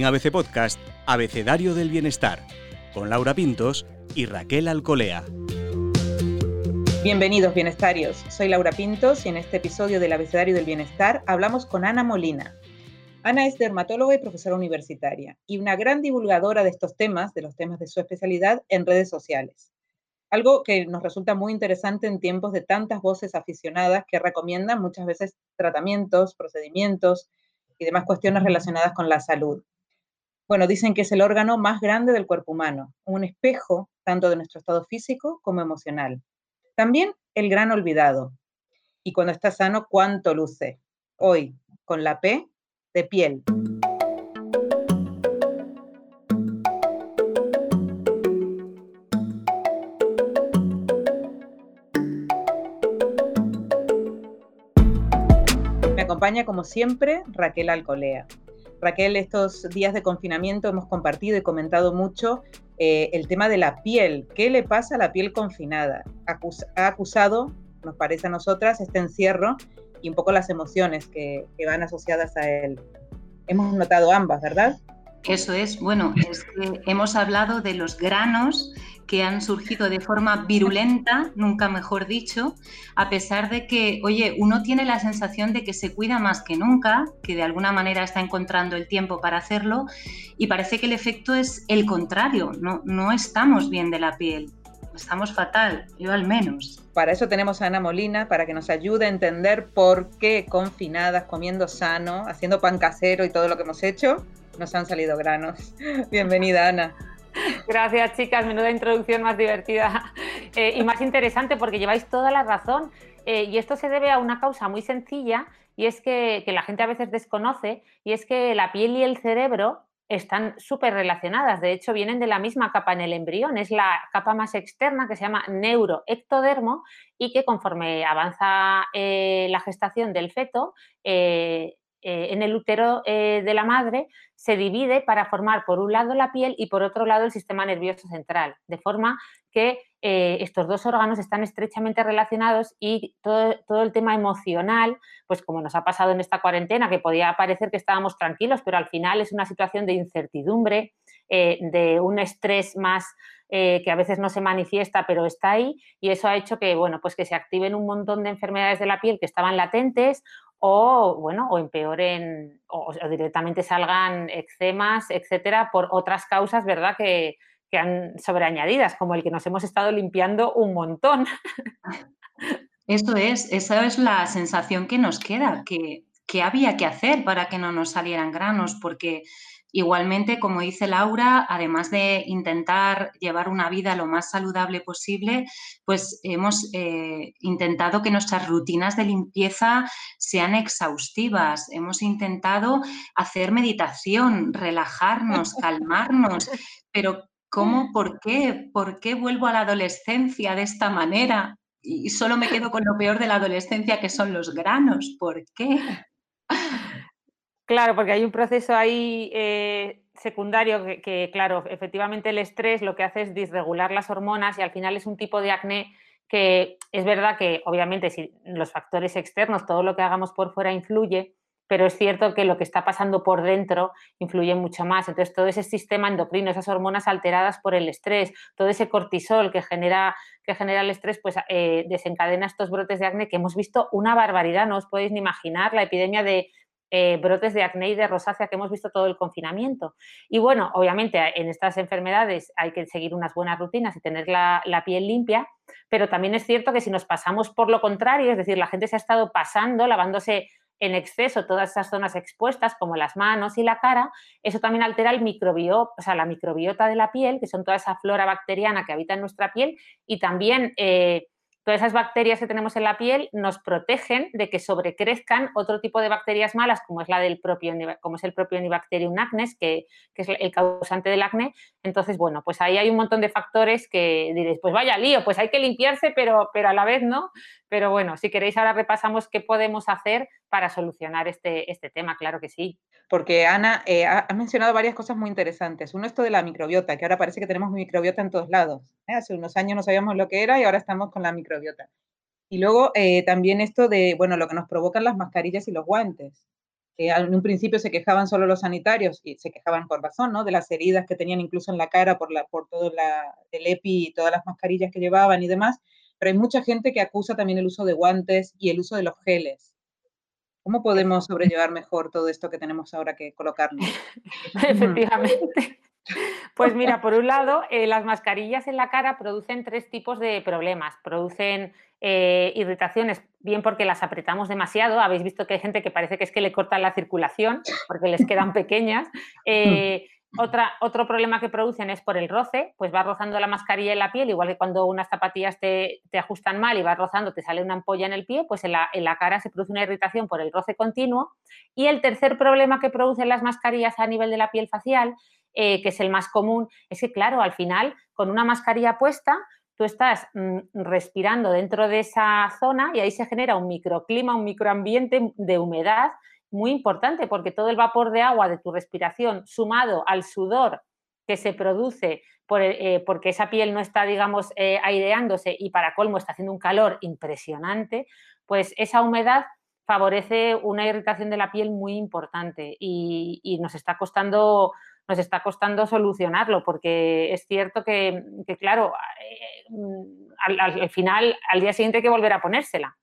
En ABC Podcast, Abecedario del Bienestar, con Laura Pintos y Raquel Alcolea. Bienvenidos bienestarios, soy Laura Pintos y en este episodio del Abecedario del Bienestar hablamos con Ana Molina. Ana es dermatóloga y profesora universitaria y una gran divulgadora de estos temas, de los temas de su especialidad, en redes sociales. Algo que nos resulta muy interesante en tiempos de tantas voces aficionadas que recomiendan muchas veces tratamientos, procedimientos y demás cuestiones relacionadas con la salud. Bueno, dicen que es el órgano más grande del cuerpo humano, un espejo tanto de nuestro estado físico como emocional. También el gran olvidado. Y cuando está sano, ¿cuánto luce? Hoy, con la P de piel. Me acompaña como siempre Raquel Alcolea. Raquel, estos días de confinamiento hemos compartido y comentado mucho eh, el tema de la piel. ¿Qué le pasa a la piel confinada? ha acusado, nos parece a nosotras, este encierro y un poco las emociones que, van asociadas a él. Hemos notado ambas, ¿verdad? Eso es, bueno, hemos hablado de los granos que han surgido de forma virulenta, nunca mejor dicho, a pesar de que, oye, uno tiene la sensación de que se cuida más que nunca, que de alguna manera está encontrando el tiempo para hacerlo, y parece que el efecto es el contrario, no, no estamos bien de la piel, estamos fatal, yo al menos. Para eso tenemos a Ana Molina, para que nos ayude a entender por qué confinadas, comiendo sano, haciendo pan casero y todo lo que hemos hecho, nos han salido granos. Bienvenida, Ana. Gracias, chicas. Menuda introducción más divertida eh, y más interesante porque lleváis toda la razón. Eh, y esto se debe a una causa muy sencilla y es que, la gente a veces desconoce y es que la piel y el cerebro están súper relacionadas. De hecho, vienen de la misma capa en el embrión. Es la capa más externa que se llama neuroectodermo y que conforme avanza eh, la gestación del feto, eh, en el útero eh, de la madre se divide para formar por un lado la piel y por otro lado el sistema nervioso central, de forma que eh, estos dos órganos están estrechamente relacionados y todo, todo, el tema emocional, pues como nos ha pasado en esta cuarentena, que podía parecer que estábamos tranquilos, pero al final es una situación de incertidumbre, de un estrés más que a veces no se manifiesta, pero está ahí, y eso ha hecho que, bueno, pues que se activen un montón de enfermedades de la piel que estaban latentes o bueno, o empeoren o, directamente salgan eczemas, etcétera, por otras causas, ¿verdad? Que, que han sobreañadidas, como el que nos hemos estado limpiando un montón. Eso es, esa es la sensación que nos queda, que, que había que hacer para que no nos salieran granos, porque Igualmente, como dice Laura, además de intentar llevar una vida lo más saludable posible, pues hemos eh, intentado que nuestras rutinas de limpieza sean exhaustivas. Hemos intentado hacer meditación, relajarnos, calmarnos, pero ¿cómo? ¿Por qué? ¿Por qué vuelvo a la adolescencia de esta manera? Y solo me quedo con lo peor de la adolescencia, que son los granos. ¿Por qué? Claro, porque hay un proceso ahí eh, secundario que, claro, efectivamente el estrés lo que hace es disregular las hormonas y al final es un tipo de acné que es verdad que obviamente si los factores externos, todo lo que hagamos por fuera influye, pero es cierto que lo que está pasando por dentro influye mucho más. Entonces, todo ese sistema endocrino, esas hormonas alteradas por el estrés, todo ese cortisol que genera, que genera el estrés, pues eh, desencadena estos brotes de acné que hemos visto una barbaridad, no os podéis ni imaginar la epidemia de, eh, brotes de acné y de rosácea que hemos visto todo el confinamiento. Y bueno, obviamente en estas enfermedades hay que seguir unas buenas rutinas y tener la, la, piel limpia, pero también es cierto que si nos pasamos por lo contrario, es decir, la gente se ha estado pasando, lavándose en exceso todas esas zonas expuestas, como las manos y la cara, eso también altera el microbiota, sea, la microbiota de la piel, que son toda esa flora bacteriana que habita en nuestra piel, y también eh, todas esas bacterias que tenemos en la piel nos protegen de que sobrecrezcan otro tipo de bacterias malas, como es la del propio, como es el propio Enibacterium acnes, que, es el causante del acné. Entonces, bueno, pues ahí hay un montón de factores que diréis, pues vaya lío, pues hay que limpiarse, pero, pero a la vez no. Pero bueno, si queréis ahora repasamos qué podemos hacer para solucionar este, este tema, claro que sí. Porque Ana, eh, ha mencionado varias cosas muy interesantes. Uno, esto de la microbiota, que ahora parece que tenemos microbiota en todos lados. ¿Eh? Hace unos años no sabíamos lo que era y ahora estamos con la microbiota. Y luego eh, también esto de, bueno, lo que nos provocan las mascarillas y los guantes. en un principio se quejaban solo los sanitarios y se quejaban por razón, ¿no? De las heridas que tenían incluso en la cara por, la, por todo la, el EPI y todas las mascarillas que llevaban y demás, pero hay mucha gente que acusa también el uso de guantes y el uso de los geles. ¿Cómo podemos sobrellevar mejor todo esto que tenemos ahora que colocarnos? Efectivamente. Pues mira, por un lado, eh, las mascarillas en la cara producen tres tipos de problemas. Producen eh, irritaciones, bien porque las apretamos demasiado. Habéis visto que hay gente que parece que es que le cortan la circulación porque les quedan pequeñas. Eh, otra, otro problema que producen es por el roce, pues va rozando la mascarilla en la piel, igual que cuando unas zapatillas te, ajustan mal y vas rozando, te sale una ampolla en el pie, pues en la, en la, cara se produce una irritación por el roce continuo. Y el tercer problema que producen las mascarillas a nivel de la piel facial eh, que es el más común, es que, claro, al final, con una mascarilla puesta, tú estás mm, respirando dentro de esa zona y ahí se genera un microclima, un microambiente de humedad muy importante, porque todo el vapor de agua de tu respiración, sumado al sudor que se produce eh, porque esa piel no está, digamos, eh, aireándose y para colmo está haciendo un calor impresionante, pues esa humedad favorece una irritación de la piel muy importante y nos está costando nos está costando solucionarlo, porque es cierto que, claro, eh, mm, al, final, al día siguiente hay que volver a ponérsela.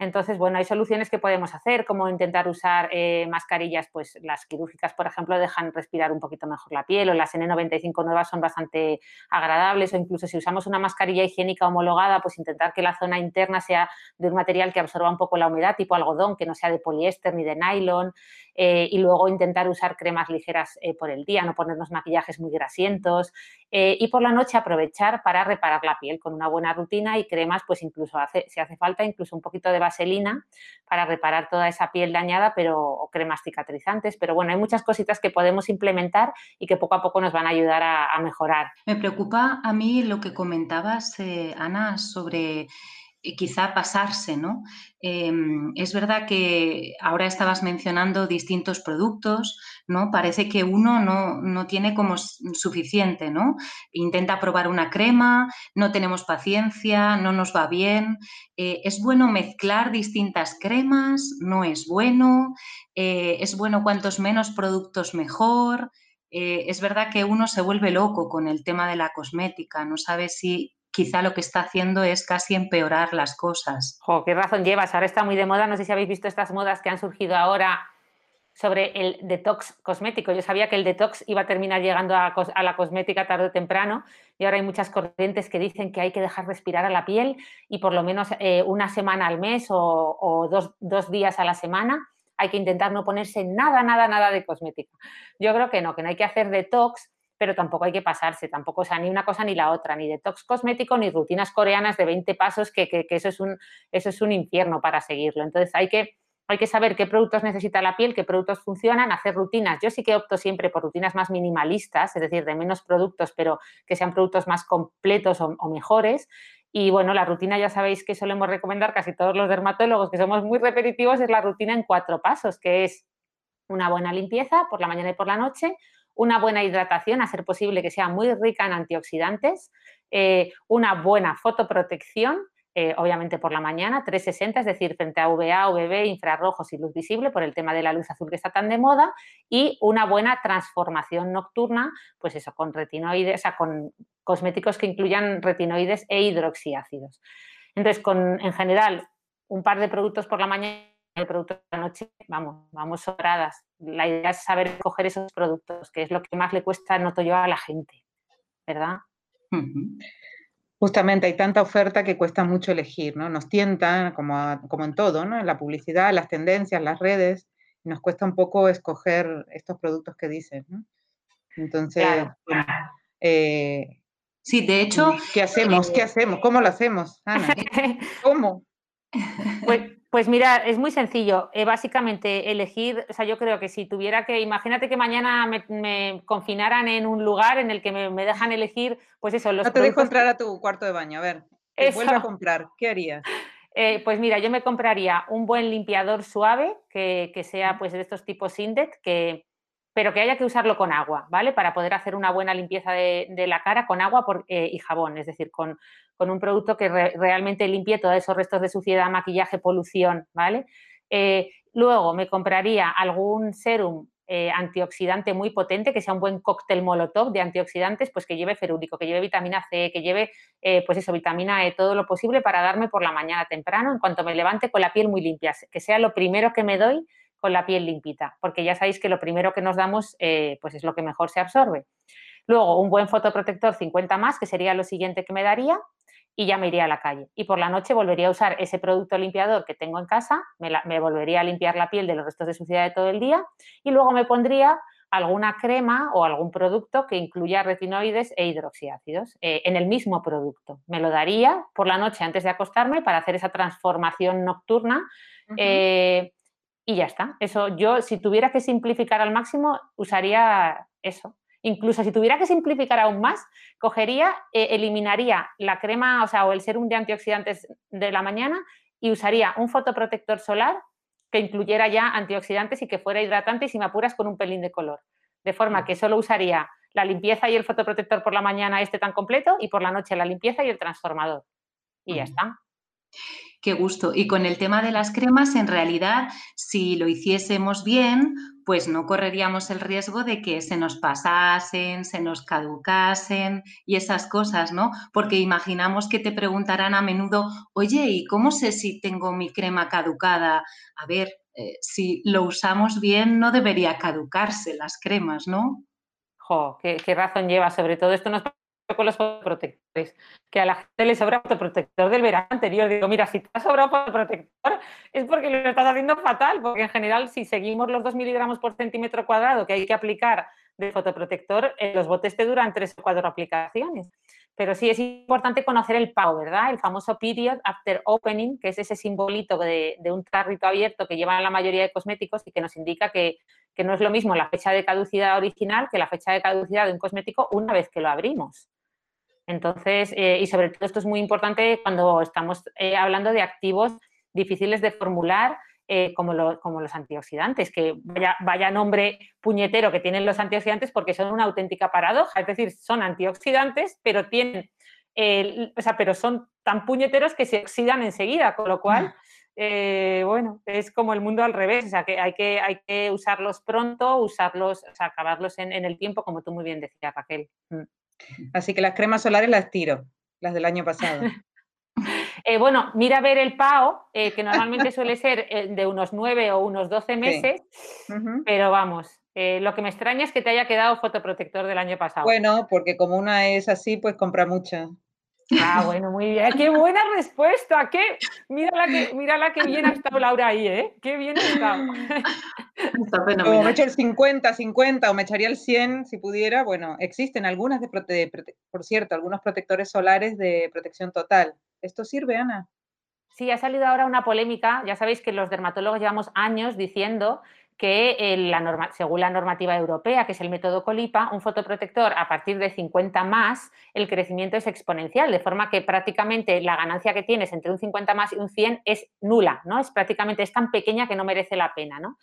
Entonces, bueno, hay soluciones que podemos hacer, como intentar usar eh, mascarillas, pues las quirúrgicas, por ejemplo, dejan respirar un poquito mejor la piel, o las N95 nuevas son bastante agradables, o incluso si usamos una mascarilla higiénica homologada, pues intentar que la zona interna sea de un material que absorba un poco la humedad, tipo algodón, que no sea de poliéster ni de nylon, eh, y luego intentar usar cremas ligeras eh, por el día, no ponernos maquillajes muy grasientos, y por la noche aprovechar para reparar la piel con una buena rutina y cremas, pues incluso hace, si hace falta, incluso un poquito de vaselina para reparar toda esa piel dañada, pero o cremas cicatrizantes. Pero bueno, hay muchas cositas que podemos implementar y que poco a poco nos van a ayudar a, mejorar. Me preocupa a mí lo que comentabas, eh, Ana, sobre quizá pasarse, ¿no? Em, es verdad que ahora estabas mencionando distintos productos, ¿no? Parece que uno no, tiene como suficiente, ¿no? Intenta probar una crema, no tenemos paciencia, no nos va bien. Eh, ¿Es bueno mezclar distintas cremas? ¿No es bueno? Eh, ¿Es bueno cuantos menos productos mejor? Eh, es verdad que uno se vuelve loco con el tema de la cosmética, no sabe si quizá lo que está haciendo es casi empeorar las cosas. Jo, qué razón llevas. Ahora está muy de moda. No sé si habéis visto estas modas que han surgido ahora sobre el detox cosmético. Yo sabía que el detox iba a terminar llegando a, la cosmética tarde o temprano y ahora hay muchas corrientes que dicen que hay que dejar respirar a la piel y por lo menos eh, una semana al mes o, dos, dos, días a la semana hay que intentar no ponerse nada, nada, nada de cosmética. Yo creo que no, que no hay que hacer detox pero tampoco hay que pasarse, tampoco, sea, ni una cosa ni la otra, ni detox cosmético, ni rutinas coreanas de 20 pasos, que, eso, es un, eso es un infierno para seguirlo. Entonces hay que, hay que saber qué productos necesita la piel, qué productos funcionan, hacer rutinas. Yo sí que opto siempre por rutinas más minimalistas, es decir, de menos productos, pero que sean productos más completos o mejores. Y bueno, la rutina ya sabéis que solemos recomendar casi todos los dermatólogos, que somos muy repetitivos, es la rutina en cuatro pasos, que es una buena limpieza por la mañana y por la noche, una buena hidratación, a ser posible que sea muy rica en antioxidantes, eh, una buena fotoprotección, eh, obviamente por la mañana, 360, es decir, frente a UVA, UVB, infrarrojos y luz visible por el tema de la luz azul que está tan de moda, y una buena transformación nocturna, pues eso, con retinoides, o sea, con cosméticos que incluyan retinoides e hidroxiácidos. Entonces, en general, un par de productos por la mañana el producto de la noche, vamos, vamos sobradas. La idea es saber escoger esos productos, que es lo que más le cuesta, noto yo, a la gente, ¿verdad? Justamente hay tanta oferta que cuesta mucho elegir, ¿no? Nos tientan, como, como en todo, ¿no? En la publicidad, las tendencias, las redes, nos cuesta un poco escoger estos productos que dicen, ¿no? Entonces, eh, sí, de hecho... ¿Qué hacemos? ¿Qué eh, hacemos? ¿Cómo lo hacemos, Ana? ¿Cómo? Pues, pues mira, es muy sencillo. Eh, básicamente elegir, o sea, yo creo que si tuviera que, imagínate que mañana me, confinaran en un lugar en el que me, dejan elegir, pues eso, los... No te dejo entrar a tu cuarto de baño, a ver, vuelve a comprar, ¿qué harías? Eh, pues mira, yo me compraría un buen limpiador suave, que, sea pues de estos tipos Index, que, pero que haya que usarlo con agua, ¿vale? Para poder hacer una buena limpieza de, la cara con agua eh, y jabón, es decir, con, con un producto que realmente limpie todos esos restos de suciedad, maquillaje, polución, ¿vale? Eh, luego me compraría algún serum eh, antioxidante muy potente, que sea un buen cóctel molotov de antioxidantes, pues que lleve ferúlico, que lleve vitamina C, que lleve, pues eso, vitamina E, todo lo posible para darme por la mañana temprano, en cuanto me levante con la piel muy limpia, que sea lo primero que me doy con la piel limpita, porque ya sabéis que lo primero que nos damos, eh, pues es lo que mejor se absorbe. Luego, un buen fotoprotector 50 más, que sería lo siguiente que me daría, y ya me iría a la calle. Y por la noche volvería a usar ese producto limpiador que tengo en casa, me, volvería a limpiar la piel de los restos de suciedad de todo el día y luego me pondría alguna crema o algún producto que incluya retinoides e hidroxiácidos eh, en el mismo producto. Me lo daría por la noche antes de acostarme para hacer esa transformación nocturna eh, y ya está. Eso yo, si tuviera que simplificar al máximo, usaría eso. Incluso si tuviera que simplificar aún más, cogería, eh, eliminaría la crema, o sea, o el serum de antioxidantes de la mañana y usaría un fotoprotector solar que incluyera ya antioxidantes y que fuera hidratante y si me apuras con un pelín de color. De forma que solo usaría la limpieza y el fotoprotector por la mañana este tan completo y por la noche la limpieza y el transformador. Y ya está. Qué gusto. Y con el tema de las cremas, en realidad, si lo hiciésemos bien, pues no correríamos el riesgo de que se nos pasasen, se nos caducasen y esas cosas, ¿no? Porque imaginamos que te preguntarán a menudo, oye, ¿y cómo sé si tengo mi crema caducada? A ver, eh, si lo usamos bien, no debería caducarse las cremas, ¿no? Jo, qué, qué razón lleva. Sobre todo esto nos con los fotoprotectores, que a la gente le sobra fotoprotector del verano anterior. Digo, mira, si te ha sobrado fotoprotector es porque lo estás haciendo fatal, porque en general si seguimos los 2 miligramos por centímetro cuadrado que hay que aplicar de fotoprotector, los botes te duran 3 o 4 aplicaciones. Pero sí es importante conocer el PAO, ¿verdad? El famoso period after opening, que es ese simbolito de, un tarrito abierto que llevan la mayoría de cosméticos y que nos indica que, que no es lo mismo la fecha de caducidad original que la fecha de caducidad de un cosmético una vez que lo abrimos. Entonces, eh, y sobre todo esto es muy importante cuando estamos eh, hablando de activos difíciles de formular, eh, como, los antioxidantes, que vaya, nombre puñetero que tienen los antioxidantes porque son una auténtica paradoja, es decir, son antioxidantes, pero tienen, o sea, pero son tan puñeteros que se oxidan enseguida, con lo cual, bueno, es como el mundo al revés, o sea, que hay que, hay que usarlos pronto, usarlos, o sea, acabarlos en, en el tiempo, como tú muy bien decías, Raquel. Mm. Así que las cremas solares las tiro, las del año pasado. Eh, bueno, mira a ver el PAO, eh, que normalmente suele ser eh, de unos 9 o unos 12 meses, pero vamos, lo que me extraña es que te haya quedado fotoprotector del año pasado. Bueno, porque como una es así, pues compra mucha. Ah, bueno, muy bien. Qué buena respuesta. Qué, mira la que, mira la que bien ha estado Laura ahí, ¿eh? Qué bien ha estado. O me echo el 50, 50 o me echaría el 100 si pudiera. Bueno, existen algunas de, por cierto, algunos protectores solares de protección total. ¿Esto sirve, Ana? Sí, ha salido ahora una polémica. Ya sabéis que los dermatólogos llevamos años diciendo que la según la normativa europea, que es el método Colipa, un fotoprotector a partir de 50 más, el crecimiento es exponencial, de forma que prácticamente la ganancia que tienes entre un 50 más y un 100 es nula, ¿no? Es prácticamente, es tan pequeña que no merece la pena, ¿no?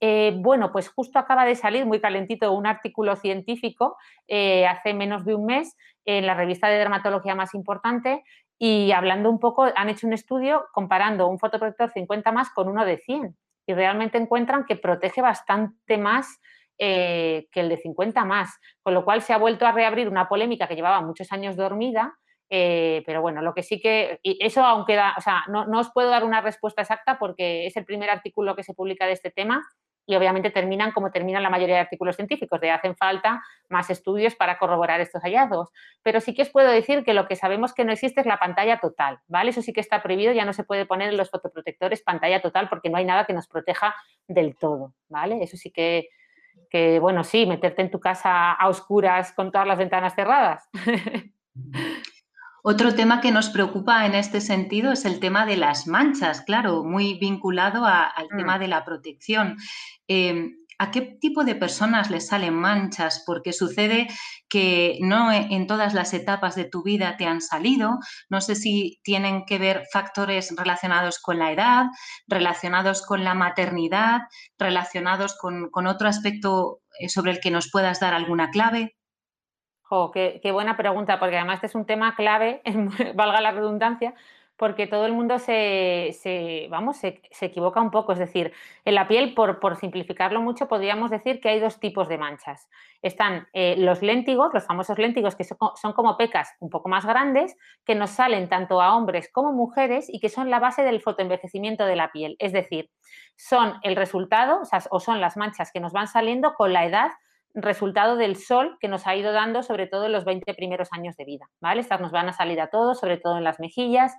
Eh, bueno, pues justo acaba de salir muy calentito un artículo científico eh, hace menos de un mes en la revista de dermatología más importante y hablando un poco, han hecho un estudio comparando un fotoprotector 50 más con uno de 100 y realmente encuentran que protege bastante más eh, que el de 50 más, con lo cual se ha vuelto a reabrir una polémica que llevaba muchos años dormida, eh, pero bueno, lo que sí que, y eso aunque da, o sea, no, no os puedo dar una respuesta exacta porque es el primer artículo que se publica de este tema, y obviamente terminan como terminan la mayoría de artículos científicos, de hacen falta más estudios para corroborar estos hallazgos. Pero sí que os puedo decir que lo que sabemos que no existe es la pantalla total, ¿vale? Eso sí que está prohibido, ya no se puede poner en los fotoprotectores pantalla total porque no hay nada que nos proteja del todo, ¿vale? Eso sí que, que bueno, sí, meterte en tu casa a oscuras con todas las ventanas cerradas. Otro tema que nos preocupa en este sentido es el tema de las manchas, claro, muy vinculado al mm. tema de la protección. Em, ¿A qué tipo de personas les salen manchas? Porque sucede que no e, en todas las etapas de tu vida te han salido. No sé si tienen que ver factores relacionados con la edad, relacionados con la maternidad, relacionados con, con otro aspecto eh, sobre el que nos puedas dar alguna clave qué, buena pregunta, porque además este es un tema clave, valga la redundancia, porque todo el mundo se, vamos, se, equivoca un poco. Es decir, en la piel, por, simplificarlo mucho, podríamos decir que hay dos tipos de manchas. Están eh, los léntigos, los famosos léntigos, que son, como pecas un poco más grandes, que nos salen tanto a hombres como mujeres y que son la base del fotoenvejecimiento de la piel. Es decir, son el resultado, o son las manchas que nos van saliendo con la edad resultado del sol que nos ha ido dando sobre todo en los 20 primeros años de vida, ¿vale? Estas nos van a salir a todos, sobre todo en las mejillas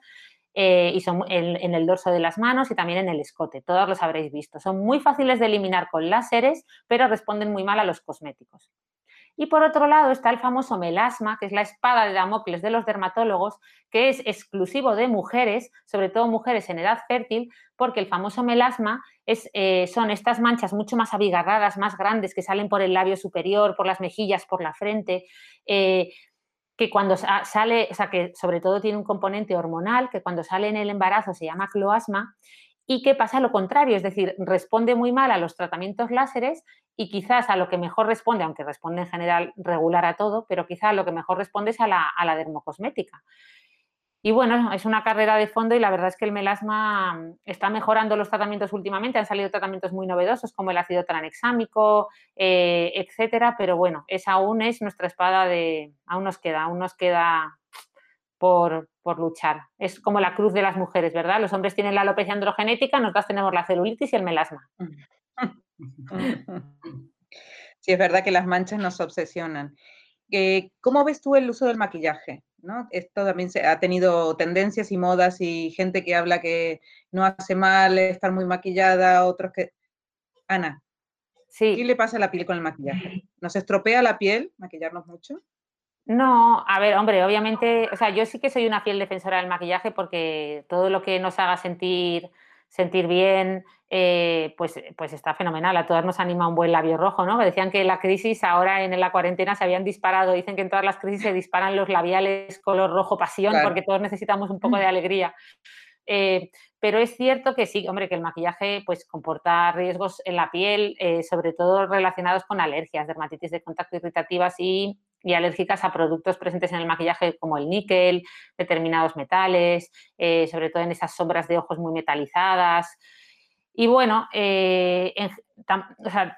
eh, y son en, el dorso de las manos y también en el escote, todos los habréis visto. Son muy fáciles de eliminar con láseres, pero responden muy mal a los cosméticos. Y por otro lado está el famoso melasma, que es la espada de Damocles de los dermatólogos, que es exclusivo de mujeres, sobre todo mujeres en edad fértil, porque el famoso melasma es, eh, son estas manchas mucho más abigarradas, más grandes, que salen por el labio superior, por las mejillas, por la frente, eh, que cuando sale, o sea, que sobre todo tiene un componente hormonal, que cuando sale en el embarazo se llama cloasma, y que pasa lo contrario, es decir, responde muy mal a los tratamientos láseres y quizás a lo que mejor responde, aunque responde en general regular a todo, pero quizás a lo que mejor responde es a la, a la dermocosmética. Y bueno, es una carrera de fondo y la verdad es que el melasma mm, está mejorando los tratamientos últimamente. Han salido tratamientos muy novedosos como el ácido tranexámico, eh, etcétera, pero bueno, esa aún es nuestra espada de. Aún nos queda, aún nos queda por, por, luchar. Es como la cruz de las mujeres, ¿verdad? Los hombres tienen la alopecia androgenética, nosotras tenemos la celulitis y el melasma. Sí, es verdad que las manchas nos obsesionan. Eh, ¿Cómo ves tú el uso del maquillaje? Esto también se, ha tenido tendencias y modas y gente que habla que no hace mal estar muy maquillada, otros que... Ana, sí. ¿qué le pasa a la piel con el maquillaje? ¿Nos estropea la piel maquillarnos mucho? No, a ver, hombre, obviamente, o sea, yo sí que soy una fiel defensora del maquillaje porque todo lo que nos haga sentir sentir bien, eh, pues, pues está fenomenal. A todas nos anima un buen labio rojo, ¿no? decían que la crisis ahora en la cuarentena se habían disparado, dicen que en todas las crisis se disparan los labiales color rojo pasión porque todos necesitamos un poco de alegría. Eh, pero es cierto que sí, hombre, que el maquillaje pues comporta riesgos en la piel, eh, sobre todo relacionados con alergias, dermatitis de contacto irritativas y y alérgicas a productos presentes en el maquillaje como el níquel, determinados metales, eh, sobre todo en esas sombras de ojos muy metalizadas. Y bueno, eh,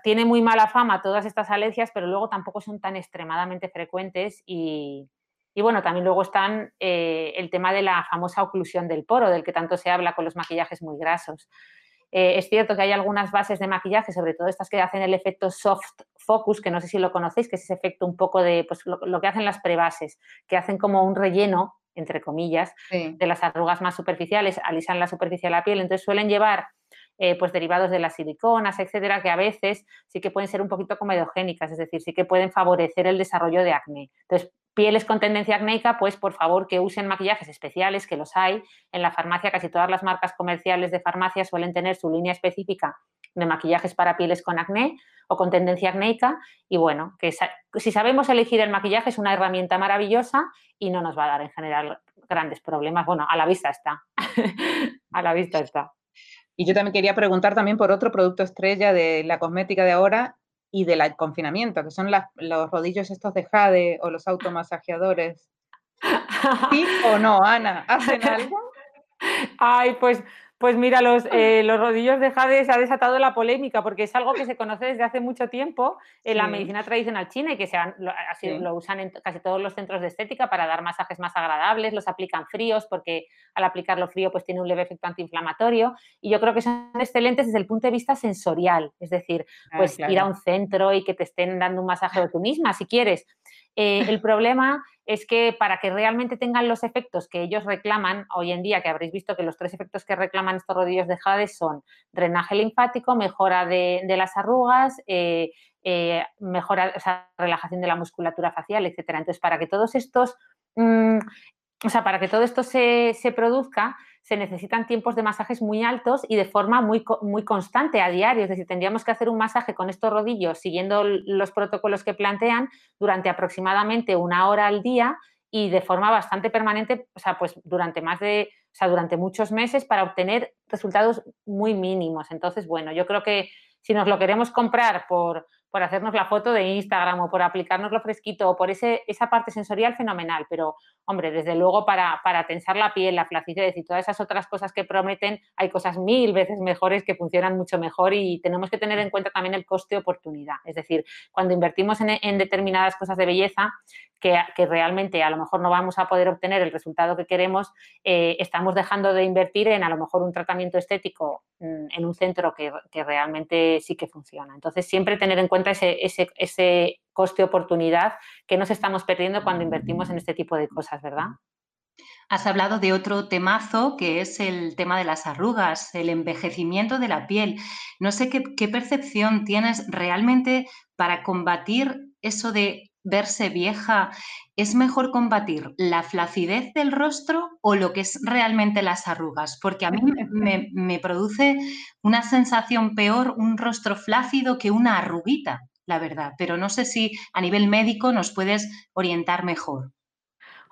tiene muy mala fama todas estas alergias, pero luego tampoco son tan extremadamente frecuentes y, bueno, también luego están eh, el tema de la famosa oclusión del poro, del que tanto se habla con los maquillajes muy grasos. Eh, es cierto que hay algunas bases de maquillaje, sobre todo estas que hacen el efecto soft focus, que no sé si lo conocéis, que es ese efecto un poco de pues, lo, que hacen las prebases, que hacen como un relleno, entre comillas, de las arrugas más superficiales, alisan la superficie de la piel, entonces suelen llevar eh, pues derivados de las siliconas, etcétera, que a veces sí que pueden ser un poquito comedogénicas, es decir, sí que pueden favorecer el desarrollo de acné. Entonces, pieles con tendencia acnéica, pues por favor que usen maquillajes especiales, que los hay. En la farmacia casi todas las marcas comerciales de farmacia suelen tener su línea específica de maquillajes para pieles con acné o con tendencia acnéica. Y bueno, que si sabemos elegir el maquillaje es una herramienta maravillosa y no nos va a dar en general grandes problemas. Bueno, a la vista está. a la vista está. Y yo también quería preguntar también por otro producto estrella de la cosmética de ahora, y del confinamiento, que son los rodillos estos de jade o los automasajeadores. ¿Sí o no, Ana? ¿Hacen algo? Ay, pues pues mira, los, eh, los rodillos de jade se ha desatado la polémica porque es algo que se conoce desde hace mucho tiempo en la medicina tradicional china y que se lo, lo, usan en casi todos los centros de estética para dar masajes más agradables, los aplican fríos porque al aplicarlo frío pues tiene un leve efecto antiinflamatorio. Y yo creo que son excelentes desde el punto de vista sensorial, es decir, ah, pues ir a un centro y que te estén dando un masaje de tú misma si quieres. Eh, el problema es que para que realmente tengan los efectos que ellos reclaman hoy en día, que habréis visto que los tres efectos que reclaman estos rodillos de jade son drenaje linfático, mejora de, las arrugas, eh, eh, mejora, o relajación de la musculatura facial, etcétera. Entonces, para que todos estos, mm, o sea, para que todo esto se, se produzca, se necesitan tiempos de masajes muy altos y de forma muy, muy constante a diario. Es decir, tendríamos que hacer un masaje con estos rodillos siguiendo los protocolos que plantean durante aproximadamente una hora al día y de forma bastante permanente, o sea, pues durante más de, o sea, durante muchos meses para obtener resultados muy mínimos. Entonces, bueno, yo creo que si nos lo queremos comprar por, por hacernos la foto de Instagram o por aplicarnos lo fresquito o por ese, esa parte sensorial fenomenal, pero hombre, desde luego para, para tensar la piel, la flacidez y todas esas otras cosas que prometen, hay cosas mil veces mejores que funcionan mucho mejor y tenemos que tener en cuenta también el coste oportunidad. Es decir, cuando invertimos en, determinadas cosas de belleza, que, que, realmente a lo mejor no vamos a poder obtener el resultado que queremos, eh, estamos dejando de invertir en a lo mejor un tratamiento estético mm, en un centro que, que realmente sí que funciona. Entonces, siempre tener en cuenta ese, ese, ese coste-oportunidad que nos estamos perdiendo cuando invertimos en este tipo de cosas, ¿verdad? Has hablado de otro temazo que es el tema de las arrugas, el envejecimiento de la piel. No sé qué, qué, percepción tienes realmente para combatir eso de verse vieja. ¿Es mejor combatir la flacidez del rostro o lo que es realmente las arrugas? Porque a mí me, me produce una sensación peor un rostro flácido que una arruguita, la verdad. Pero no sé si a nivel médico nos puedes orientar mejor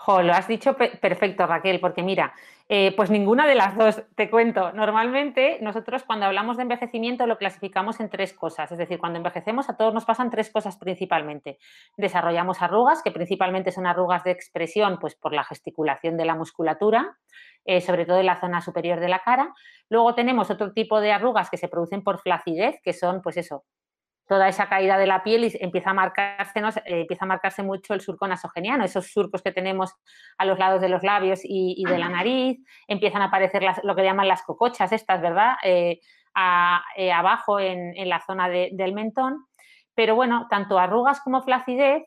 lo has dicho perfecto, Raquel, porque mira, eh, pues ninguna de las dos, te cuento. Normalmente nosotros cuando hablamos de envejecimiento lo clasificamos en tres cosas, es decir, cuando envejecemos a todos nos pasan tres cosas principalmente. Desarrollamos arrugas, que principalmente son arrugas de expresión, pues por la gesticulación de la musculatura, eh, sobre todo en la zona superior de la cara. Luego tenemos otro tipo de arrugas que se producen por flacidez, que son, pues eso, toda esa caída de la piel y empieza a marcarse, eh, empieza a marcarse mucho el surco nasogeniano, esos surcos que tenemos a los lados de los labios y, de la nariz, empiezan a aparecer lo que llaman las cocochas estas, ¿verdad? Eh, eh, abajo en, la zona del mentón. Pero bueno, tanto arrugas como flacidez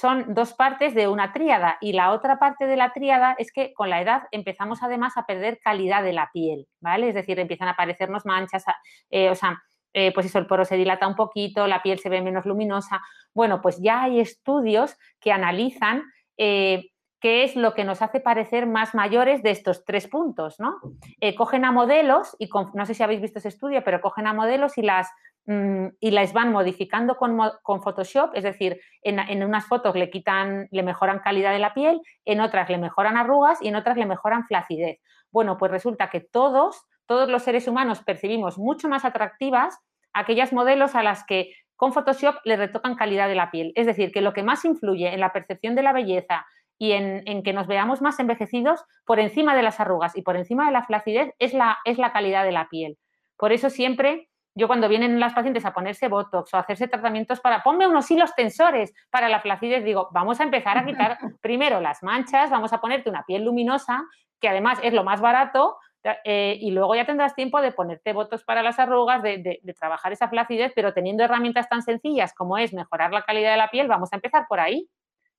son dos partes de una tríada y la otra parte de la tríada es que con la edad empezamos además a perder calidad de la piel, ¿vale? Es decir, empiezan a aparecernos manchas, o sea, eh, pues eso, el poro se dilata un poquito, la piel se ve menos luminosa. Bueno, pues ya hay estudios que analizan eh, qué es lo que nos hace parecer más mayores de estos tres puntos, ¿no? Eh, cogen a modelos, y no sé si habéis visto ese estudio, pero cogen a modelos y las, mm, y las van modificando con, Photoshop, es decir, en, en, unas fotos le quitan, le mejoran calidad de la piel, en otras le mejoran arrugas y en otras le mejoran flacidez. Bueno, pues resulta que todos todos los seres humanos percibimos mucho más atractivas aquellas modelos a las que con Photoshop le retocan calidad de la piel. Es decir, que lo que más influye en la percepción de la belleza y en, que nos veamos más envejecidos por encima de las arrugas y por encima de la flacidez es la, es la calidad de la piel. Por eso siempre yo cuando vienen las pacientes a ponerse Botox o a hacerse tratamientos para, ponme unos hilos tensores para la flacidez, digo, vamos a empezar a quitar primero las manchas, vamos a ponerte una piel luminosa, que además es lo más barato, eh, y luego ya tendrás tiempo de ponerte votos para las arrugas, de, trabajar esa flacidez, pero teniendo herramientas tan sencillas como es mejorar la calidad de la piel, vamos a empezar por ahí.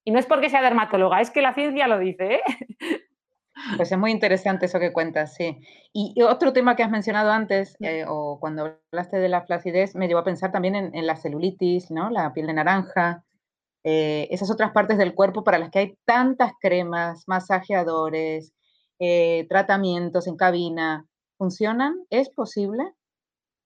Y no es porque sea dermatóloga, es que la ciencia lo dice. ¿eh? Pues es muy interesante eso que cuentas, sí. Y, otro tema que has mencionado antes, eh, o cuando hablaste de la flacidez, me llevó a pensar también en, la celulitis, ¿no? La piel de naranja, esas otras partes del cuerpo para las que hay tantas cremas, masajeadores, eh, tratamientos en cabina, ¿funcionan? ¿Es posible?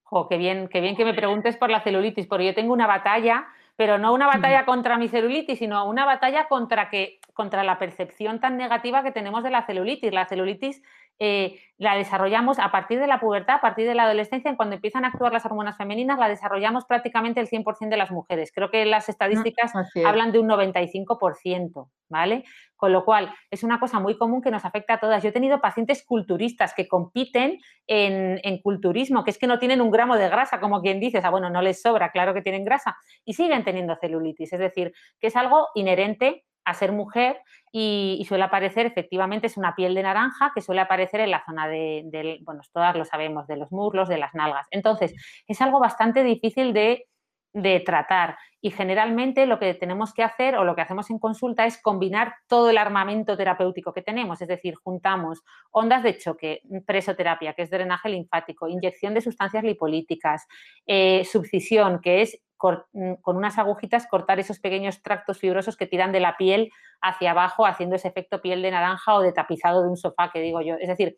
Oh, qué bien, qué bien que me preguntes por la celulitis, porque yo tengo una batalla, pero no una batalla contra mi celulitis, sino una batalla contra, que, contra la percepción tan negativa que tenemos de la celulitis. La celulitis eh, la desarrollamos a partir de la pubertad, a partir de la adolescencia, cuando empiezan a actuar las hormonas femeninas, la desarrollamos prácticamente el 100% de las mujeres. Creo que las estadísticas hablan de un 95%, ¿vale? Con lo cual, es una cosa muy común que nos afecta a todas. Yo he tenido pacientes culturistas que compiten en, en culturismo, que es que no tienen un gramo de grasa, como quien dice, o sea, bueno, no les sobra, claro que tienen grasa, y siguen teniendo celulitis. Es decir, que es algo inherente a ser mujer y, suele aparecer, efectivamente, es una piel de naranja que suele aparecer en la zona de, bueno, todas lo sabemos, de los muslos, de las nalgas. Entonces, es algo bastante difícil de, de tratar y generalmente lo que tenemos que hacer o lo que hacemos en consulta es combinar todo el armamento terapéutico que tenemos, es decir, juntamos ondas de choque, presoterapia, que es drenaje linfático, inyección de sustancias lipolíticas, eh, subcisión, que es con unas agujitas cortar esos pequeños tractos fibrosos que tiran de la piel hacia abajo, haciendo ese efecto piel de naranja o de tapizado de un sofá, que digo yo. Es decir,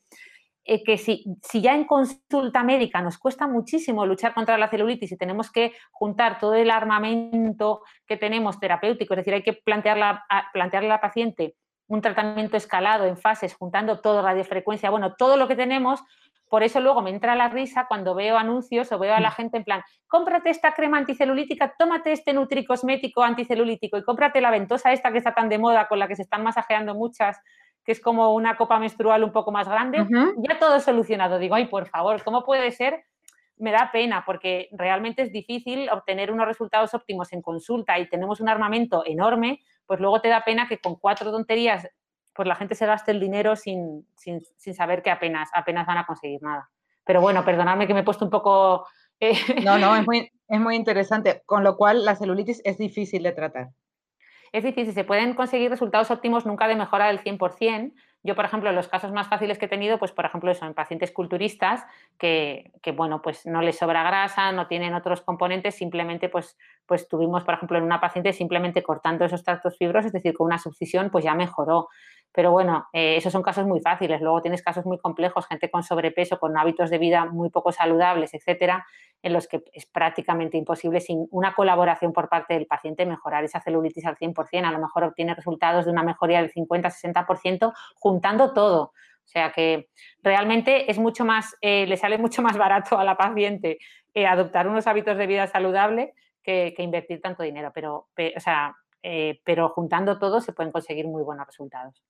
eh, que si, si, ya en consulta médica nos cuesta muchísimo luchar contra la celulitis y tenemos que juntar todo el armamento que tenemos terapéutico, es decir, hay que plantearle plantearle a la paciente un tratamiento escalado en fases, juntando todo, radiofrecuencia, bueno, todo lo que tenemos, por eso luego me entra la risa cuando veo anuncios o veo a la mm. gente en plan, cómprate esta crema anticelulítica, tómate este nutricosmético anticelulítico y cómprate la ventosa esta que está tan de moda con la que se están masajeando muchas, que es como una copa menstrual un poco más grande, ya todo solucionado. Digo, ay, por favor, ¿cómo puede ser? Me da pena porque realmente es difícil obtener unos resultados óptimos en consulta y tenemos un armamento enorme, pues luego te da pena que con cuatro tonterías pues la gente se gaste el dinero sin, saber que apenas, apenas van a conseguir nada. Pero bueno, perdonadme que me he puesto un poco... Eh, no, no, es muy, es muy interesante, con lo cual la celulitis es difícil de tratar. Es difícil, se pueden conseguir resultados óptimos nunca de mejora del 100%. Yo, por ejemplo, los casos más fáciles que he tenido, pues por ejemplo, son pacientes culturistas que, que, bueno, pues no les sobra grasa, no tienen otros componentes, simplemente pues, pues tuvimos, por ejemplo, en una paciente simplemente cortando esos tractos fibrosos, es decir, con una subcisión, pues ya mejoró. Pero bueno, eh, esos son casos muy fáciles. Luego tienes casos muy complejos, gente con sobrepeso, con hábitos de vida muy poco saludables, etcétera, en los que es prácticamente imposible sin una colaboración por parte del paciente mejorar esa celulitis al 100%. A lo mejor obtiene resultados de una mejoría del 50-60% juntando todo. O sea que realmente es mucho más, eh, le sale mucho más barato a la paciente eh, adoptar unos hábitos de vida saludable que, invertir tanto dinero. Pero, o sea, pero juntando todo se pueden conseguir muy buenos resultados.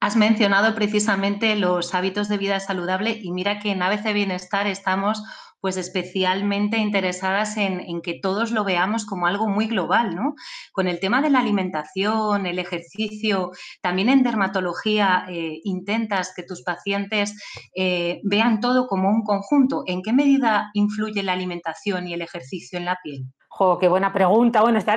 Has mencionado precisamente los hábitos de vida saludable y mira que en ABC Bienestar estamos pues especialmente interesadas en, que todos lo veamos como algo muy global, ¿no? Con el tema de la alimentación, el ejercicio, también en dermatología eh, intentas que tus pacientes eh, vean todo como un conjunto. ¿En qué medida influye la alimentación y el ejercicio en la piel? Jo, qué buena pregunta. Bueno, está,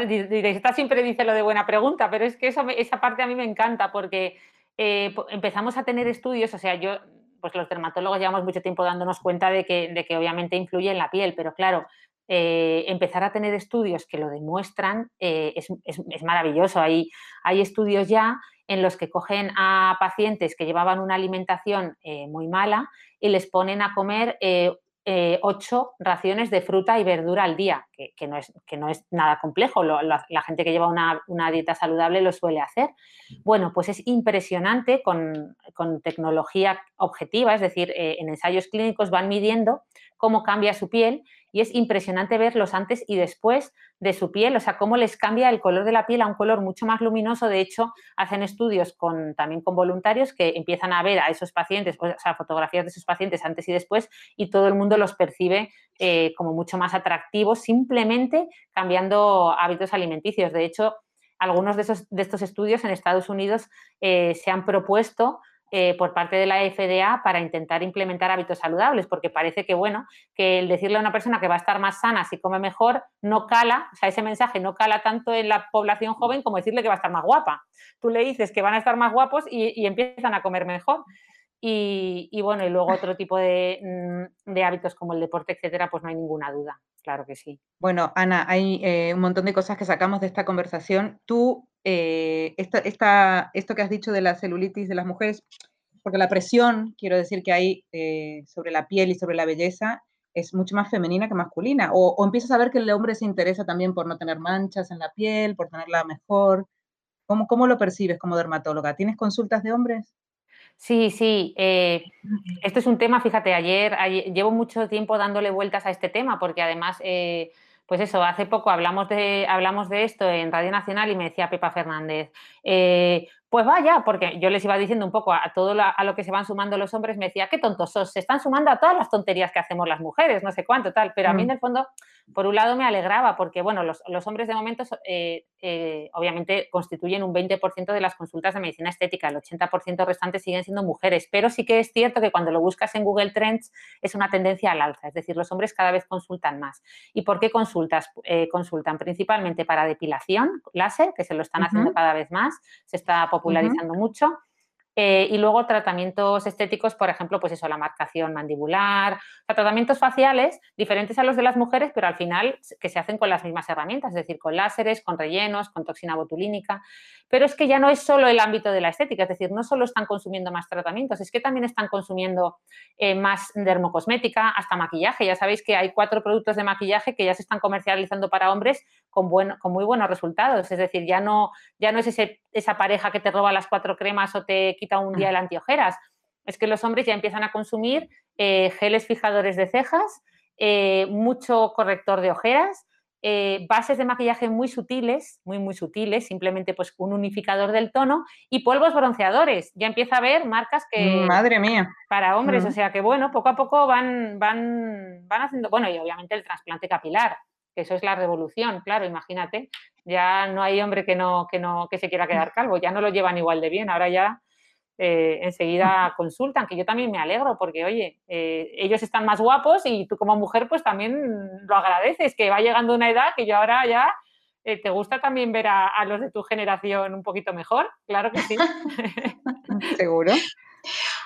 siempre dice lo de buena pregunta, pero es que esa parte a mí me encanta porque eh, empezamos a tener estudios, o sea, yo, pues los dermatólogos llevamos mucho tiempo dándonos cuenta de que, de que obviamente influye en la piel, pero claro, eh, empezar a tener estudios que lo demuestran eh, es, maravilloso. Hay, hay estudios ya en los que cogen a pacientes que llevaban una alimentación muy mala y les ponen a comer eh, ocho raciones de fruta y verdura al día, que, no, es, que no, es, nada complejo, la, gente que lleva una, dieta saludable lo suele hacer. Bueno, pues es impresionante con, tecnología objetiva, es decir, eh, en ensayos clínicos van midiendo cómo cambia su piel y es impresionante ver los antes y después de su piel, o sea, cómo les cambia el color de la piel a un color mucho más luminoso. De hecho, hacen estudios con, también con voluntarios que empiezan a ver a esos pacientes, o sea, fotografías de esos pacientes antes y después y todo el mundo los percibe eh, como mucho más atractivos simplemente cambiando hábitos alimenticios. De hecho, algunos de, esos, de estos estudios en Estados Unidos eh, se han propuesto eh, por parte de la FDA para intentar implementar hábitos saludables, porque parece que, bueno, que el decirle a una persona que va a estar más sana si come mejor no cala, o sea, ese mensaje no cala tanto en la población joven como decirle que va a estar más guapa. Tú le dices que van a estar más guapos y, empiezan a comer mejor. Y, bueno, y luego otro tipo de, mm, de, hábitos como el deporte, etcétera, pues no hay ninguna duda, claro que sí. Bueno, Ana, hay eh, un montón de cosas que sacamos de esta conversación. Tú eh, esto que has dicho de la celulitis de las mujeres, porque la presión, quiero decir que hay eh, sobre la piel y sobre la belleza, es mucho más femenina que masculina. O, empiezas a ver que el hombre se interesa también por no tener manchas en la piel, por tenerla mejor. ¿Cómo, cómo lo percibes como dermatóloga? ¿Tienes consultas de hombres? Sí, sí. Eh, esto es un tema, fíjate, ayer, llevo mucho tiempo dándole vueltas a este tema porque además pues eso, hace poco hablamos de, hablamos de esto en Radio Nacional y me decía Pepa Fernández, eh, pues vaya, porque yo les iba diciendo un poco a, todo a lo que se van sumando los hombres, me decía, qué tontos sos, se están sumando a todas las tonterías que hacemos las mujeres, no sé cuánto, tal, pero a mí mm. en el fondo, por un lado me alegraba, porque bueno, los, hombres de momento eh, eh, obviamente constituyen un 20% de las consultas de medicina estética, el 80% restante siguen siendo mujeres, pero sí que es cierto que cuando lo buscas en Google Trends es una tendencia al alza, es decir, los hombres cada vez consultan más. ¿Y por qué consultas? Eh, consultan principalmente para depilación láser, que se lo están haciendo cada vez más, se está popularizando mucho. Eh, y luego tratamientos estéticos, por ejemplo, pues eso, la marcación mandibular, tratamientos faciales diferentes a los de las mujeres, pero al final que se hacen con las mismas herramientas, es decir, con láseres, con rellenos, con toxina botulínica. Pero es que ya no es solo el ámbito de la estética, es decir, no solo están consumiendo más tratamientos, es que también están consumiendo eh, más dermocosmética, hasta maquillaje. Ya sabéis que hay cuatro productos de maquillaje que ya se están comercializando para hombres con, con muy buenos resultados. Es decir, ya no, ya no es esa pareja que te roba las cuatro cremas o te quita un día el antiojeras. Es que los hombres ya empiezan a consumir eh, geles fijadores de cejas, eh, mucho corrector de ojeras, eh, bases de maquillaje muy sutiles, muy, muy sutiles, simplemente pues un unificador del tono y polvos bronceadores. Ya empieza a haber marcas que... Madre mía. Para hombres, o sea que bueno, poco a poco van, van, van haciendo, bueno, y obviamente el trasplante capilar, que eso es la revolución, claro, imagínate, ya no hay hombre que no, que no, que se quiera quedar calvo, ya no lo llevan igual de bien, ahora ya eh, enseguida consultan, que yo también me alegro porque, oye, eh, ellos están más guapos y tú como mujer pues también lo agradeces, que va llegando una edad que yo ahora ya eh, te gusta también ver a, a, los de tu generación un poquito mejor, claro que sí. Seguro.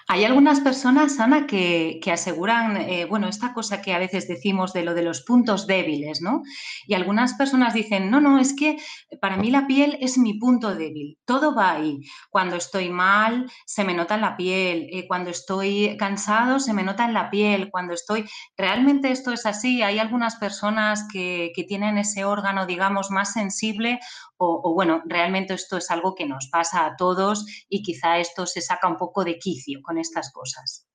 Hay algunas personas, Ana, que, aseguran, eh, bueno, esta cosa que a veces decimos de lo de los puntos débiles, ¿no? Y algunas personas dicen, no, no, es que para mí la piel es mi punto débil, todo va ahí. Cuando estoy mal, se me nota en la piel, eh, cuando estoy cansado, se me nota en la piel, cuando estoy... Realmente esto es así, hay algunas personas que, tienen ese órgano, digamos, más sensible o, bueno, realmente esto es algo que nos pasa a todos y quizá esto se saca un poco de con estas cosas.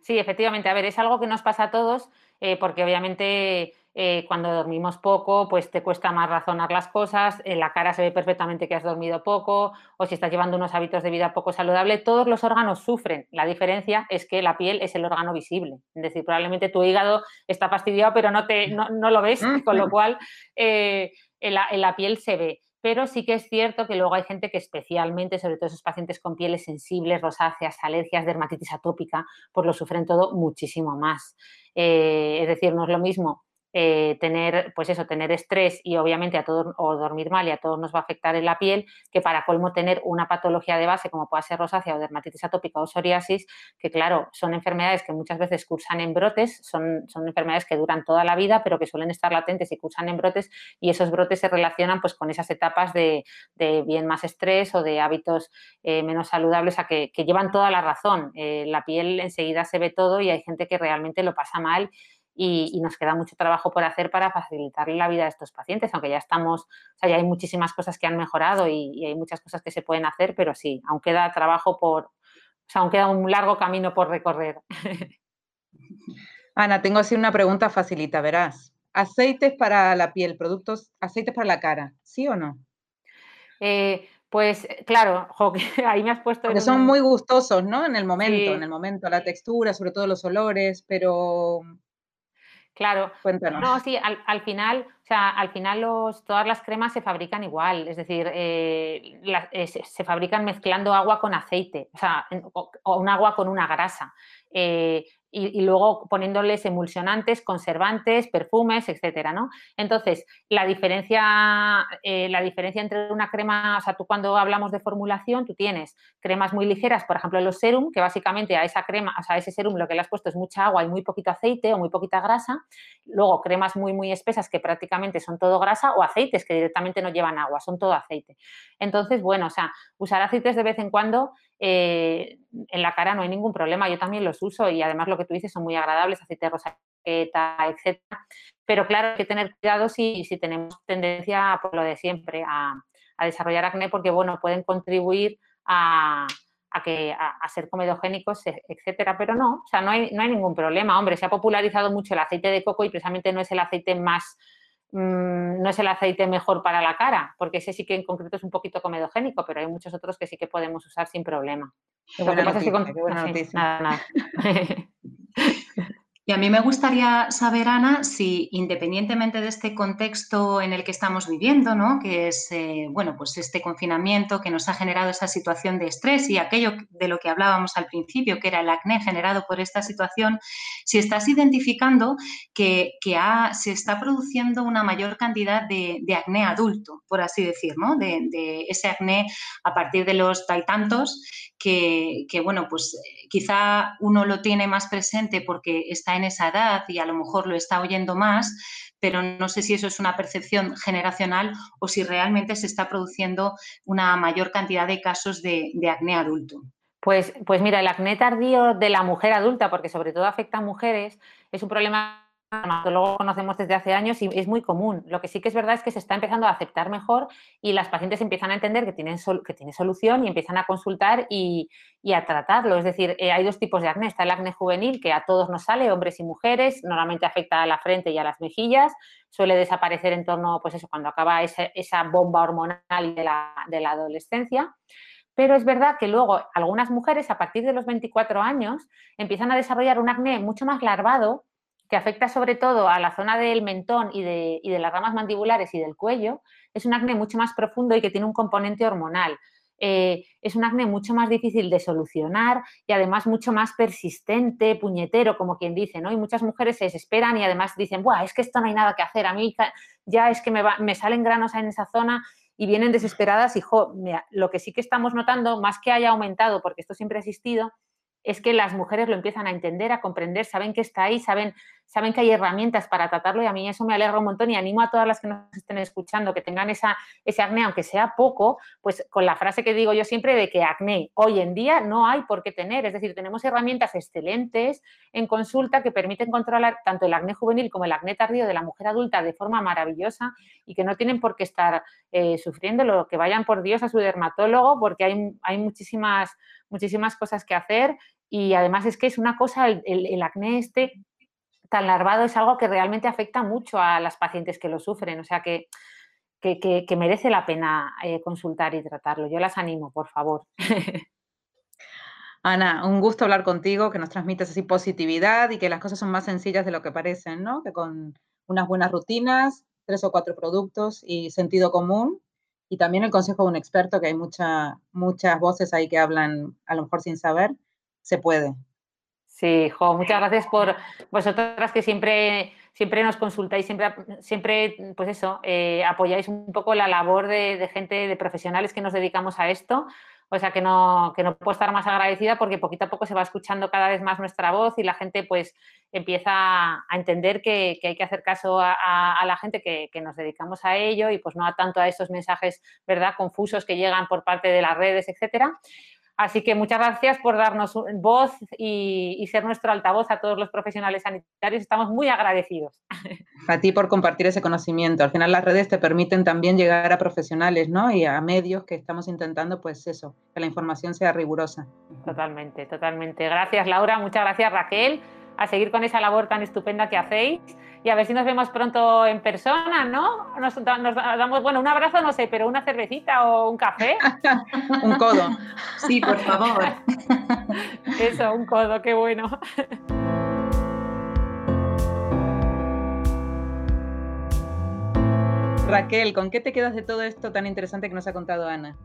sí, efectivamente, a ver, es algo que nos pasa a todos eh, porque obviamente eh, cuando dormimos poco, pues te cuesta más razonar las cosas, en la cara se ve perfectamente que has dormido poco o si estás llevando unos hábitos de vida poco saludable, todos los órganos sufren. La diferencia es que la piel es el órgano visible, es decir, probablemente tu hígado está fastidiado pero no, te, no, lo ves, con lo cual... Eh, en la, piel se ve. Pero sí que es cierto que luego hay gente que especialmente, sobre todo esos pacientes con pieles sensibles, rosáceas, alergias, dermatitis atópica, pues lo sufren todo muchísimo más. Eh, es decir, no es lo mismo eh, tener, pues eso, tener estrés y obviamente a todos, o dormir mal y a todos nos va a afectar en la piel, que para colmo tener una patología de base como pueda ser rosácea o dermatitis atópica o psoriasis, que claro, son enfermedades que muchas veces cursan en brotes, son, son enfermedades que duran toda la vida, pero que suelen estar latentes y cursan en brotes y esos brotes se relacionan pues con esas etapas de, bien más estrés o de hábitos eh, menos saludables, a que, llevan toda la razón. Eh, la piel enseguida se ve todo y hay gente que realmente lo pasa mal y, nos queda mucho trabajo por hacer para facilitarle la vida a estos pacientes, aunque ya estamos, o sea, ya hay muchísimas cosas que han mejorado y, hay muchas cosas que se pueden hacer, pero sí, aún queda trabajo por, o sea, aún queda un largo camino por recorrer. Ana, tengo así una pregunta facilita, verás. Aceites para la piel, productos, aceites para la cara, ¿sí o no? Eh, pues claro, ahí me has puesto. Porque son muy gustosos, ¿no? En el momento, en el momento, la textura, sobre todo los olores, pero Claro. No, sí, al, final, o sea, al final los, todas las cremas se fabrican igual, es decir, eh, eh, se, fabrican mezclando agua con aceite, o sea, o, un agua con una grasa. Eh, y, luego poniéndoles emulsionantes, conservantes, perfumes, etcétera, ¿no? Entonces, la diferencia, la diferencia entre una crema, o sea, tú cuando hablamos de formulación, tú tienes cremas muy ligeras, por ejemplo, los serum, que básicamente a esa crema, o sea, a ese serum lo que le has puesto es mucha agua y muy poquito aceite o muy poquita grasa. Luego, cremas muy, muy espesas que prácticamente son todo grasa o aceites que directamente no llevan agua, son todo aceite. Entonces, bueno, o sea, usar aceites de vez en cuando eh, en la cara no hay ningún problema, yo también los uso y además lo que tú dices son muy agradables, aceite de roseta, etcétera. Pero claro, hay que tener cuidado si, tenemos tendencia, por lo de siempre, a, desarrollar acné porque, bueno, pueden contribuir a, a, ser comedogénicos, e, etcétera, pero no, o sea, no hay, ningún problema. Hombre, se ha popularizado mucho el aceite de coco y precisamente no es el aceite más no es el aceite mejor para la cara, porque ese sí que en concreto es un poquito comedogénico, pero hay muchos otros que sí que podemos usar sin problema. Que nada, nada. Y a mí me gustaría saber, Ana, si independientemente de este contexto en el que estamos viviendo, ¿no? que es eh, bueno, pues este confinamiento que nos ha generado esa situación de estrés y aquello de lo que hablábamos al principio, que era el acné generado por esta situación, si estás identificando que, se está produciendo una mayor cantidad de, acné adulto, por así decir, ¿no? de, de ese acné a partir de los tantos que, bueno, pues eh, quizá uno lo tiene más presente porque está en esa edad y a lo mejor lo está oyendo más, pero no sé si eso es una percepción generacional o si realmente se está produciendo una mayor cantidad de casos de, acné adulto. Pues, pues mira, el acné tardío de la mujer adulta, porque sobre todo afecta a mujeres, es un problema lo conocemos desde hace años y es muy común. Lo que sí que es verdad es que se está empezando a aceptar mejor y las pacientes empiezan a entender que, tienen que tiene solución y empiezan a consultar y, a tratarlo. Es decir, eh, hay dos tipos de acné. Está el acné juvenil, que a todos nos sale, hombres y mujeres, normalmente afecta a la frente y a las mejillas, suele desaparecer en torno, pues eso, cuando acaba esa bomba hormonal de la adolescencia. Pero es verdad que luego algunas mujeres a partir de los 24 años empiezan a desarrollar un acné mucho más larvado que afecta sobre todo a la zona del mentón y de, las ramas mandibulares y del cuello, es un acné mucho más profundo y que tiene un componente hormonal. Eh, es un acné mucho más difícil de solucionar y además mucho más persistente, puñetero, como quien dice, ¿no? Y muchas mujeres se desesperan y además dicen, Buah, es que esto no hay nada que hacer, a mí ya es que me, me salen granos en esa zona y vienen desesperadas y lo que sí que estamos notando, más que haya aumentado, porque esto siempre ha existido, es que las mujeres lo empiezan a entender, a comprender, saben que está ahí, saben, saben que hay herramientas para tratarlo y a mí eso me alegra un montón y animo a todas las que nos estén escuchando que tengan esa, ese acné, aunque sea poco, pues con la frase que digo yo siempre de que acné hoy en día no hay por qué tener, es decir, tenemos herramientas excelentes en consulta que permiten controlar tanto el acné juvenil como el acné tardío de la mujer adulta de forma maravillosa y que no tienen por qué estar eh, sufriendo, lo que vayan por Dios a su dermatólogo porque hay, hay muchísimas muchísimas cosas que hacer y además es que es una cosa, el, acné este tan larvado es algo que realmente afecta mucho a las pacientes que lo sufren, o sea que, que, merece la pena eh, consultar y tratarlo. Yo las animo, por favor. Ana, un gusto hablar contigo, que nos transmites así positividad y que las cosas son más sencillas de lo que parecen, ¿no? Que con unas buenas rutinas, tres o cuatro productos y sentido común, y también el consejo de un experto, que hay mucha, muchas voces ahí que hablan a lo mejor sin saber, se puede. Sí, jo, muchas gracias por vosotras que siempre, siempre nos consultáis, siempre, siempre pues eso, eh, apoyáis un poco la labor de, gente, de profesionales que nos dedicamos a esto. O sea que no, que no puedo estar más agradecida porque poquito a poco se va escuchando cada vez más nuestra voz y la gente pues empieza a entender que, hay que hacer caso a, la gente que, nos dedicamos a ello y pues no a tanto a esos mensajes, ¿verdad?, confusos que llegan por parte de las redes, etcétera. Así que muchas gracias por darnos voz y, ser nuestro altavoz a todos los profesionales sanitarios. Estamos muy agradecidos. A ti por compartir ese conocimiento. Al final las redes te permiten también llegar a profesionales ¿no? y a medios que estamos intentando, pues eso, que la información sea rigurosa. Totalmente, totalmente. Gracias Laura, muchas gracias Raquel a seguir con esa labor tan estupenda que hacéis y a ver si nos vemos pronto en persona, ¿no? Nos, damos, bueno, un abrazo, no sé, pero una cervecita o un café. un codo. Sí, por favor. Eso, un codo, qué bueno. Raquel, ¿con qué te quedas de todo esto tan interesante que nos ha contado Ana?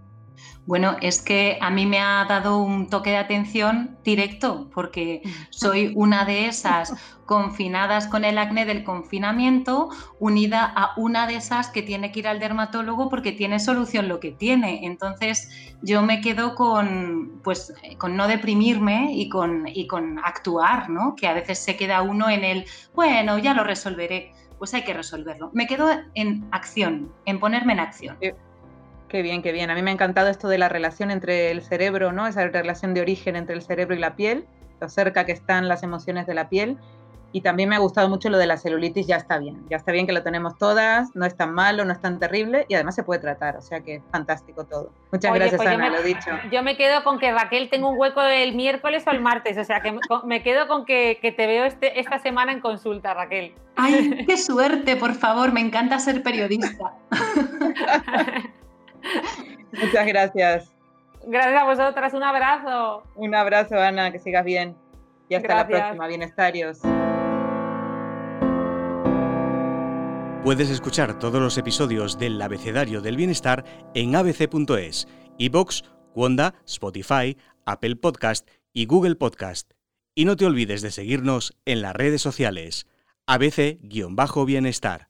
Bueno, es que a mí me ha dado un toque de atención directo, porque soy una de esas confinadas con el acné del confinamiento, unida a una de esas que tiene que ir al dermatólogo porque tiene solución lo que tiene. Entonces, yo me quedo con, pues, con no deprimirme y con, y con actuar, ¿no? Que a veces se queda uno en el, bueno, ya lo resolveré. Pues hay que resolverlo. Me quedo en acción, en ponerme en acción. Qué bien, qué bien. A mí me ha encantado esto de la relación entre el cerebro, ¿no? Esa relación de origen entre el cerebro y la piel, lo cerca que están las emociones de la piel. Y también me ha gustado mucho lo de la celulitis, ya está bien. Ya está bien que lo tenemos todas, no es tan malo, no es tan terrible y además se puede tratar. O sea que fantástico todo. Muchas gracias, pues Ana, lo dicho. Yo me quedo con que Raquel tengo un hueco el miércoles o el martes. O sea que me quedo con que, que te veo este, esta semana en consulta, Raquel. ¡Ay, qué suerte! Por favor, me encanta ser periodista. Muchas gracias. Gracias a vosotras, un abrazo. Un abrazo, Ana, que sigas bien. Y hasta la próxima, bienestarios. Puedes escuchar todos los episodios del Abecedario del Bienestar en abc.es, iBox, Wanda, Spotify, Apple Podcast y Google Podcast. Y no te olvides de seguirnos en las redes sociales. ABC-Bienestar.